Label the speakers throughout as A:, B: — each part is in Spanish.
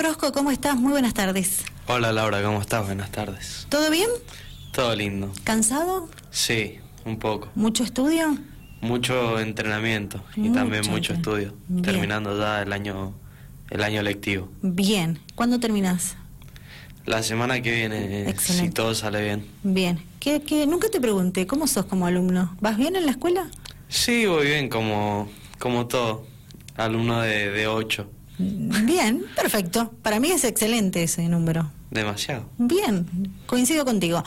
A: Rosco, ¿cómo estás? Muy buenas tardes.
B: Hola Laura, ¿cómo estás? Buenas tardes.
A: ¿Todo bien?
B: Todo lindo.
A: ¿Cansado?
B: Sí, un poco.
A: ¿Mucho estudio?
B: Mucho entrenamiento y
A: Mucho
B: también mucho estudio.
A: Bien.
B: Terminando ya el año el año lectivo.
A: Bien. ¿Cuándo terminas?
B: La semana que viene, si todo sale bien.
A: Bien. ¿Qué, qué? Nunca te pregunté, ¿cómo sos como alumno? ¿Vas bien en la escuela?
B: Sí, voy bien como como todo. Alumno de, de 8.
A: Bien, perfecto. Para mí es excelente ese número.
B: Demasiado.
A: Bien, coincido contigo.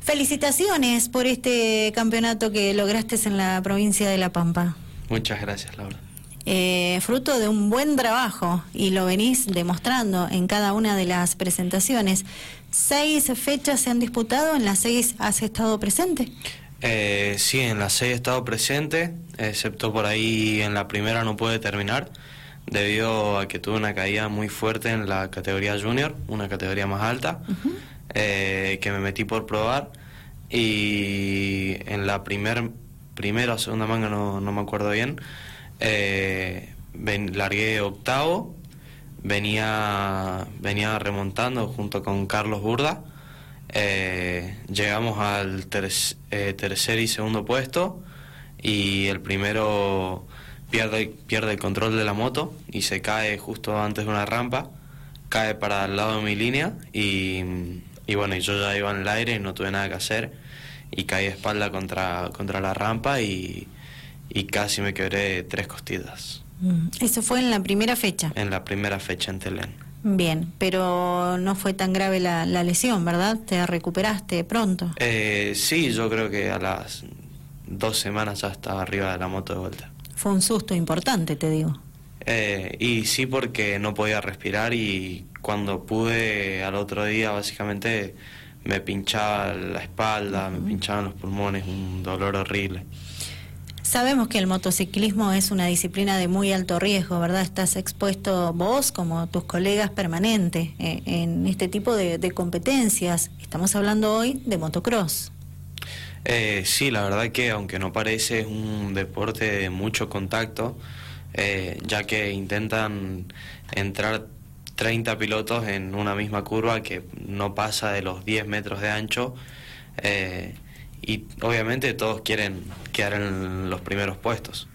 A: Felicitaciones por este campeonato que lograste en la provincia de La Pampa.
B: Muchas gracias, Laura.
A: Eh, fruto de un buen trabajo y lo venís demostrando en cada una de las presentaciones. Seis fechas se han disputado, en las seis has estado presente.
B: Eh, sí, en las seis he estado presente, excepto por ahí en la primera no pude terminar, debido a que tuve una caída muy fuerte en la categoría junior, una categoría más alta, eh, que me metí por probar. Y en la primer, primera o segunda manga, no, no me acuerdo bien, eh, ven- largué octavo, venía, venía remontando junto con Carlos Burda. Eh, llegamos al ter- tercer y segundo puesto y el primero pierde, pierde el control de la moto y se cae justo antes de una rampa, cae para el lado de mi línea y, y bueno, y yo ya iba en el aire y no tuve nada que hacer y caí de espalda contra, contra la rampa y, y casi me quebré tres costillas
A: Mm, Eso fue en la primera fecha.
B: en la primera fecha en Telén.
A: Bien, pero no fue tan grave la, la lesión, ¿verdad? Te recuperaste pronto.
B: Eh, sí, yo creo que a las dos semanas ya estaba arriba de la moto de vuelta.
A: Fue un susto importante, te digo.
B: Eh, y sí porque no podía respirar y cuando pude al otro día básicamente me pinchaba la espalda, me pinchaban los pulmones, un dolor horrible.
A: Sabemos que el motociclismo es una disciplina de muy alto riesgo, ¿verdad? Estás expuesto vos como tus colegas permanente eh, en este tipo de, de competencias. Estamos hablando hoy de motocross.
B: Eh, sí, la verdad que aunque no parece es un deporte de mucho contacto, eh, ya que intentan entrar 30 pilotos en una misma curva que no pasa de los 10 metros de ancho eh, y obviamente todos quieren quedar en los primeros puestos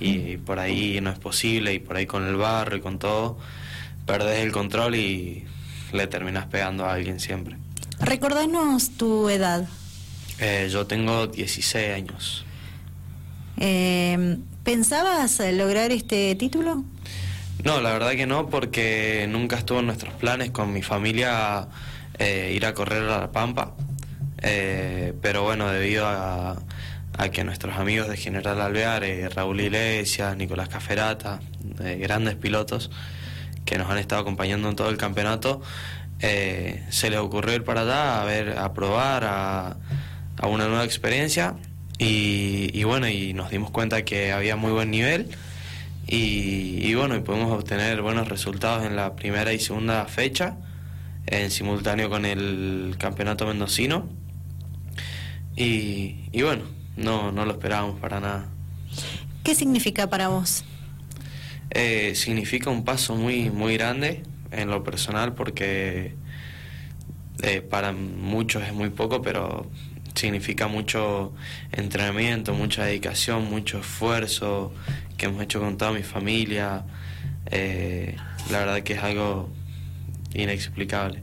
B: y por ahí no es posible y por ahí con el barro y con todo perdés el control y le terminas pegando a alguien siempre.
A: Recordanos tu edad.
B: Eh, yo tengo 16 años.
A: Eh, ¿Pensabas lograr este título?
B: No, la verdad que no, porque nunca estuvo en nuestros planes con mi familia eh, ir a correr a La Pampa. Eh, pero bueno, debido a, a que nuestros amigos de General Alvear, Raúl Iglesias, Nicolás Caferata, grandes pilotos que nos han estado acompañando en todo el campeonato, se les ocurrió ir para allá a ver, a probar, a, a una nueva experiencia y, y bueno, y nos dimos cuenta que había muy buen nivel y, y bueno, y pudimos obtener buenos resultados en la primera y segunda fecha, en simultáneo con el campeonato mendocino. Y, y bueno, no, no lo esperábamos para nada.
A: ¿Qué significa para vos?
B: Eh, significa un paso muy, muy grande en lo personal porque eh, para muchos es muy poco, pero significa mucho entrenamiento, mucha dedicación, mucho esfuerzo que hemos hecho con toda mi familia. Eh, la verdad que es algo inexplicable.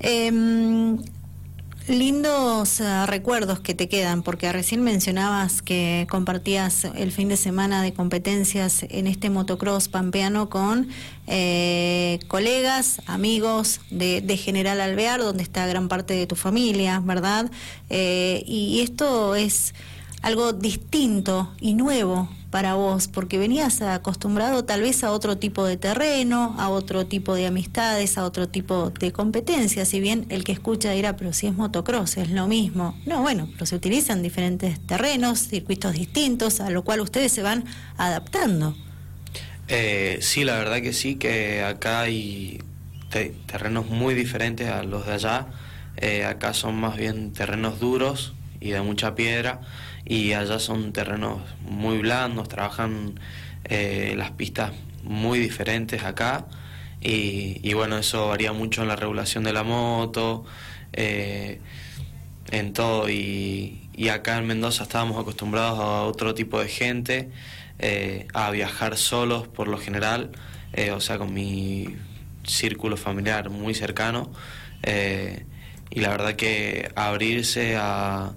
A: Em, lindos eh, recuerdos que te quedan, porque recién mencionabas que compartías el fin de semana de competencias en este motocross pampeano con eh, colegas, amigos de, de General Alvear, donde está gran parte de tu familia, ¿verdad? Eh, y esto es algo distinto y nuevo para vos, porque venías acostumbrado tal vez a otro tipo de terreno, a otro tipo de amistades, a otro tipo de competencias, si bien el que escucha dirá, pero si es motocross, es lo mismo. No, bueno, pero se utilizan diferentes terrenos, circuitos distintos, a lo cual ustedes se van adaptando.
B: Eh, sí, la verdad que sí, que acá hay te- terrenos muy diferentes a los de allá. Eh, acá son más bien terrenos duros y de mucha piedra y allá son terrenos muy blandos, trabajan eh, las pistas muy diferentes acá Y, bueno, eso varía mucho en la regulación de la moto, eh, en todo. Y, acá en Mendoza estábamos acostumbrados a otro tipo de gente, eh, a viajar solos por lo general, o sea, con mi círculo familiar muy cercano. y la verdad que abrirse a,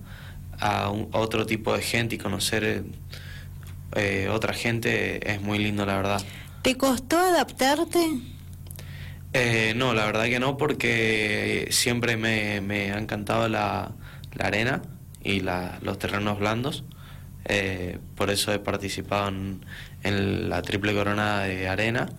B: a, otro tipo de gente y conocer otra gente es muy lindo, la verdad.
A: ¿Te costó adaptarte?
B: Eh, no, la verdad que no, porque siempre me, ha encantado la, arena y los terrenos blandos. Eh, por eso he participado en, la triple corona de arena,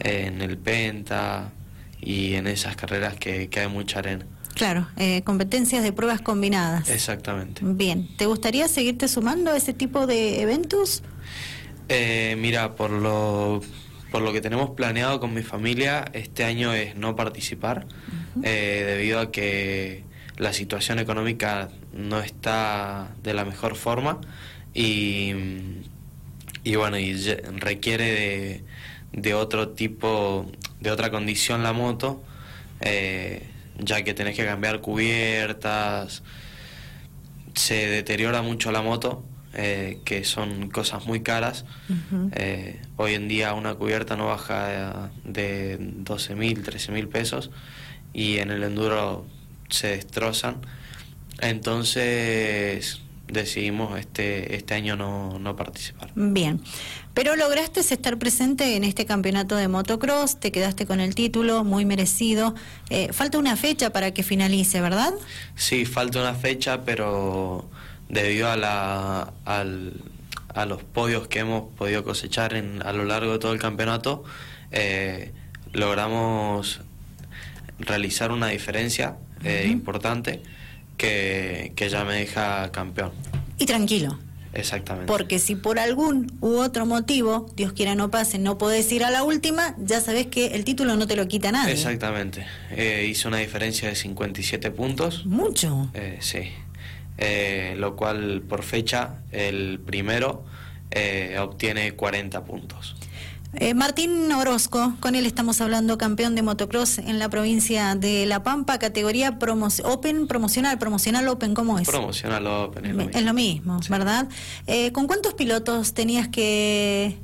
B: en el penta y en esas carreras que, hay mucha arena.
A: Claro, eh, competencias de pruebas combinadas.
B: Exactamente.
A: Bien, ¿te gustaría seguirte sumando a ese tipo de eventos?
B: mira, por lo por lo que tenemos planeado con mi familia, este año es no participar, eh, debido a que la situación económica no está de la mejor forma y, y bueno, y requiere de, otro tipo, de otra condición la moto, eh, ya que tenés que cambiar cubiertas, se deteriora mucho la moto eh, que son cosas muy caras. Eh, hoy en día una cubierta no baja de 12 mil, 13 mil pesos y en el enduro se destrozan. Entonces decidimos este, este año no, no participar.
A: Bien, pero lograste estar presente en este campeonato de motocross, te quedaste con el título, muy merecido. Eh, falta una fecha para que finalice, ¿verdad?
B: Sí, falta una fecha, pero debido a, la, a los podios que hemos podido cosechar en, a lo largo de todo el campeonato, eh, logramos realizar una diferencia eh, importante que, que ya me deja campeón.
A: Y tranquilo.
B: Exactamente.
A: Porque si por algún u otro motivo, Dios quiera no pase, no podés ir a la última, ya sabes que el título no te lo quita nadie.
B: Exactamente. Eh, hizo una diferencia de 57 puntos.
A: Mucho.
B: Eh, sí. Eh, lo cual por fecha el primero eh, obtiene 40 puntos.
A: Eh, Martín Orozco, con él estamos hablando, campeón de motocross en la provincia de La Pampa, categoría Open, promocional, promocional Open, ¿cómo es?
B: Promocional Open,
A: es lo mismo, ¿verdad? ¿Con cuántos pilotos tenías que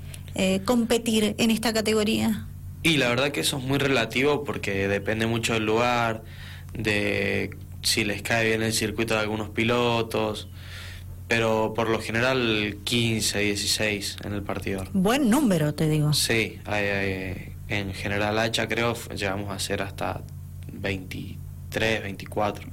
A: competir en esta categoría?
B: Y la verdad que eso es muy relativo porque depende mucho del lugar, de si les cae bien el circuito de algunos pilotos, pero por lo general 15, 16 en el partido.
A: Buen número, te digo.
B: Sí, en general hacha creo llegamos a ser hasta 23, 24.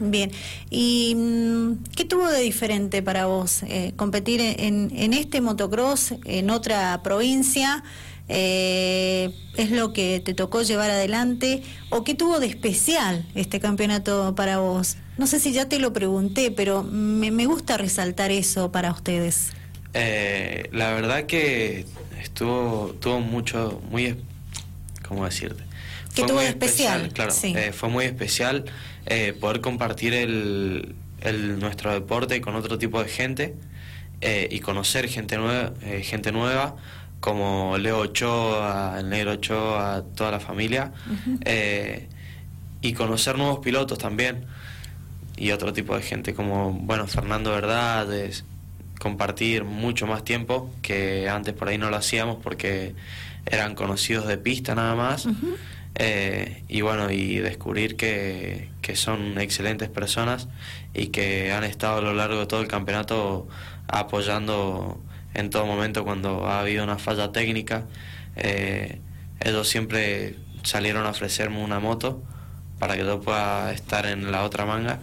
A: Bien, ¿y mm, qué tuvo de diferente para vos eh, competir en, en este motocross en otra provincia? Eh, es lo que te tocó llevar adelante o qué tuvo de especial este campeonato para vos. No sé si ya te lo pregunté, pero me, gusta resaltar eso para ustedes.
B: Eh, la verdad que estuvo tuvo mucho, muy, ¿cómo decirte?
A: ¿Qué tuvo de especial?
B: Claro, eh, fue muy especial eh, poder compartir el, el, nuestro deporte con otro tipo de gente y conocer gente nueva, gente nueva como Leo Ochoa, el Negro Ochoa, toda la familia, eh, y conocer nuevos pilotos también, y otro tipo de gente como, bueno, Fernando Verdad, compartir mucho más tiempo, que antes por ahí no lo hacíamos porque eran conocidos de pista nada más, eh, y bueno, y descubrir que, que son excelentes personas y que han estado a lo largo de todo el campeonato apoyando en todo momento cuando ha habido una falla técnica. Eh, ellos siempre salieron a ofrecerme una moto para que yo pueda estar en la otra manga,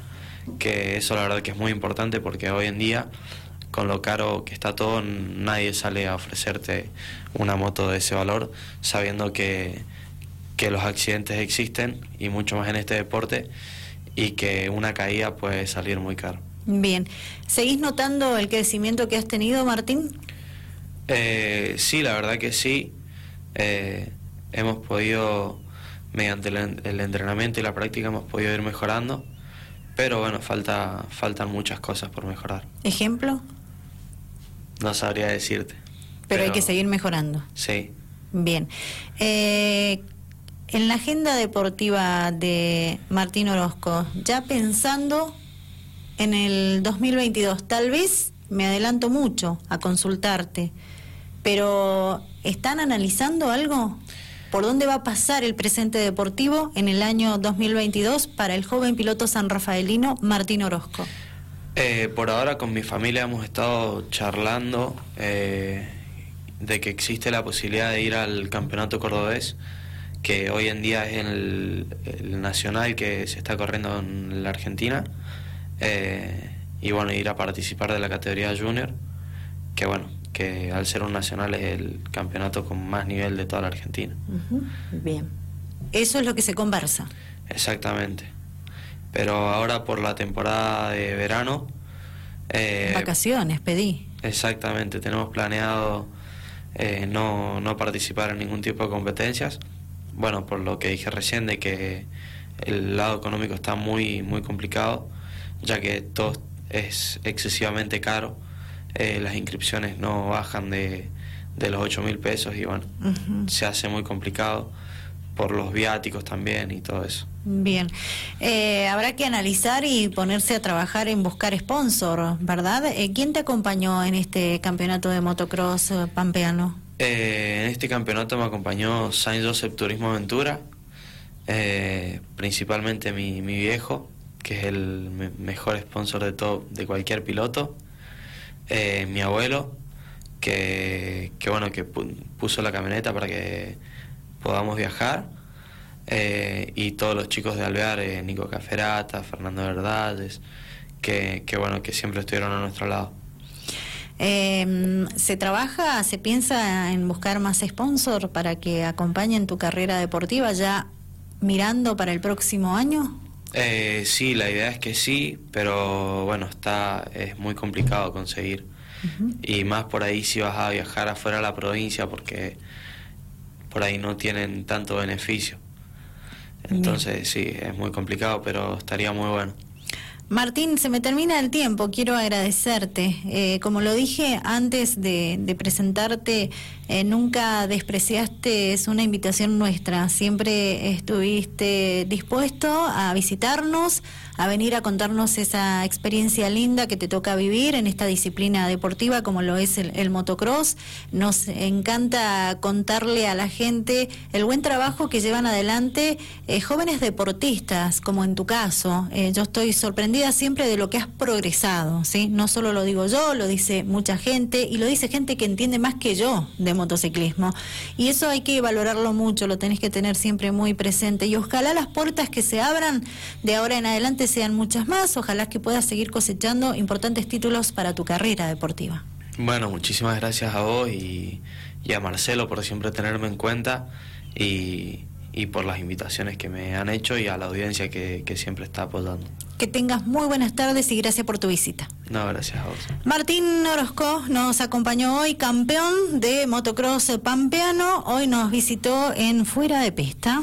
B: que eso la verdad que es muy importante porque hoy en día, con lo caro que está todo, nadie sale a ofrecerte una moto de ese valor, sabiendo que, que los accidentes existen y mucho más en este deporte y que una caída puede salir muy caro.
A: Bien. ¿Seguís notando el crecimiento que has tenido, Martín?
B: Eh, sí, la verdad que sí. Eh, hemos podido, mediante el, entrenamiento y la práctica, hemos podido ir mejorando. Pero bueno, falta, faltan muchas cosas por mejorar.
A: ¿Ejemplo?
B: No sabría decirte.
A: Pero, hay que seguir mejorando.
B: Sí.
A: Bien. Eh, en la agenda deportiva de Martín Orozco, ya pensando en el 2022, tal vez me adelanto mucho a consultarte, pero ¿están analizando algo? ¿Por dónde va a pasar el presente deportivo en el año 2022 para el joven piloto sanrafaelino Martín Orozco?
B: Eh, por ahora con mi familia hemos estado charlando eh, de que existe la posibilidad de ir al campeonato cordobés, que hoy en día es el, nacional que se está corriendo en la Argentina, eh, y bueno, ir a participar de la categoría junior, que bueno, que al ser un nacional es el campeonato con más nivel de toda la Argentina.
A: Bien. Eso es lo que se conversa.
B: Exactamente. Pero ahora por la temporada de verano...
A: Eh, Vacaciones, pedí.
B: Exactamente, tenemos planeado eh, no, no participar en ningún tipo de competencias. Bueno, por lo que dije recién de que el lado económico está muy, muy complicado, ya que todo es excesivamente caro eh, las inscripciones no bajan de, de los 8 mil pesos y bueno, se hace muy complicado por los viáticos también y todo eso.
A: Bien, eh, habrá que analizar y ponerse a trabajar en buscar sponsor, ¿verdad? Eh, ¿Quién te acompañó en este campeonato de motocross pampeano?
B: en este campeonato me acompañó Saint Joseph Turismo Aventura, principalmente mi, mi viejo, que es el mejor sponsor de todo, de cualquier piloto. Eh, mi abuelo, que, bueno, que puso la camioneta para que podamos viajar, eh, y todos los chicos de Alvear, eh, Nico Caferata, Fernando Verdades, que, que bueno, que siempre estuvieron a nuestro lado.
A: Em, ¿Se trabaja, se piensa en buscar más sponsor para que acompañen tu carrera deportiva ya mirando para el próximo año?
B: Eh, sí, la idea es que sí, pero bueno, está es muy complicado conseguir. Y más por ahí si vas a viajar afuera de la provincia porque por ahí no tienen tanto beneficio. Entonces sí, es muy complicado, pero estaría muy bueno.
A: Martín, se me termina el tiempo, quiero agradecerte. Eh, como lo dije antes de, presentarte, eh, nunca despreciaste, es una invitación nuestra, siempre estuviste dispuesto a visitarnos, a venir a contarnos esa experiencia linda que te toca vivir en esta disciplina deportiva como lo es el, motocross. Nos encanta contarle a la gente el buen trabajo que llevan adelante eh, jóvenes deportistas, como en tu caso. Eh, yo estoy sorprendida siempre de lo que has progresado, ¿sí? No solo lo digo yo, lo dice mucha gente y lo dice gente que entiende más que yo de motociclismo. Y eso hay que valorarlo mucho, lo tenés que tener siempre muy presente. Y ojalá las puertas que se abran de ahora en adelante sean muchas más. Ojalá que puedas seguir cosechando importantes títulos para tu carrera deportiva.
B: Bueno, muchísimas gracias a vos y, a Marcelo por siempre tenerme en cuenta y, por las invitaciones que me han hecho y a la audiencia que, que, siempre está apoyando.
A: Que tengas muy buenas tardes y gracias por tu visita.
B: No, gracias a vos.
A: Martín Orozco nos acompañó hoy, campeón de motocross pampeano. Hoy nos visitó en Fuera de Pista.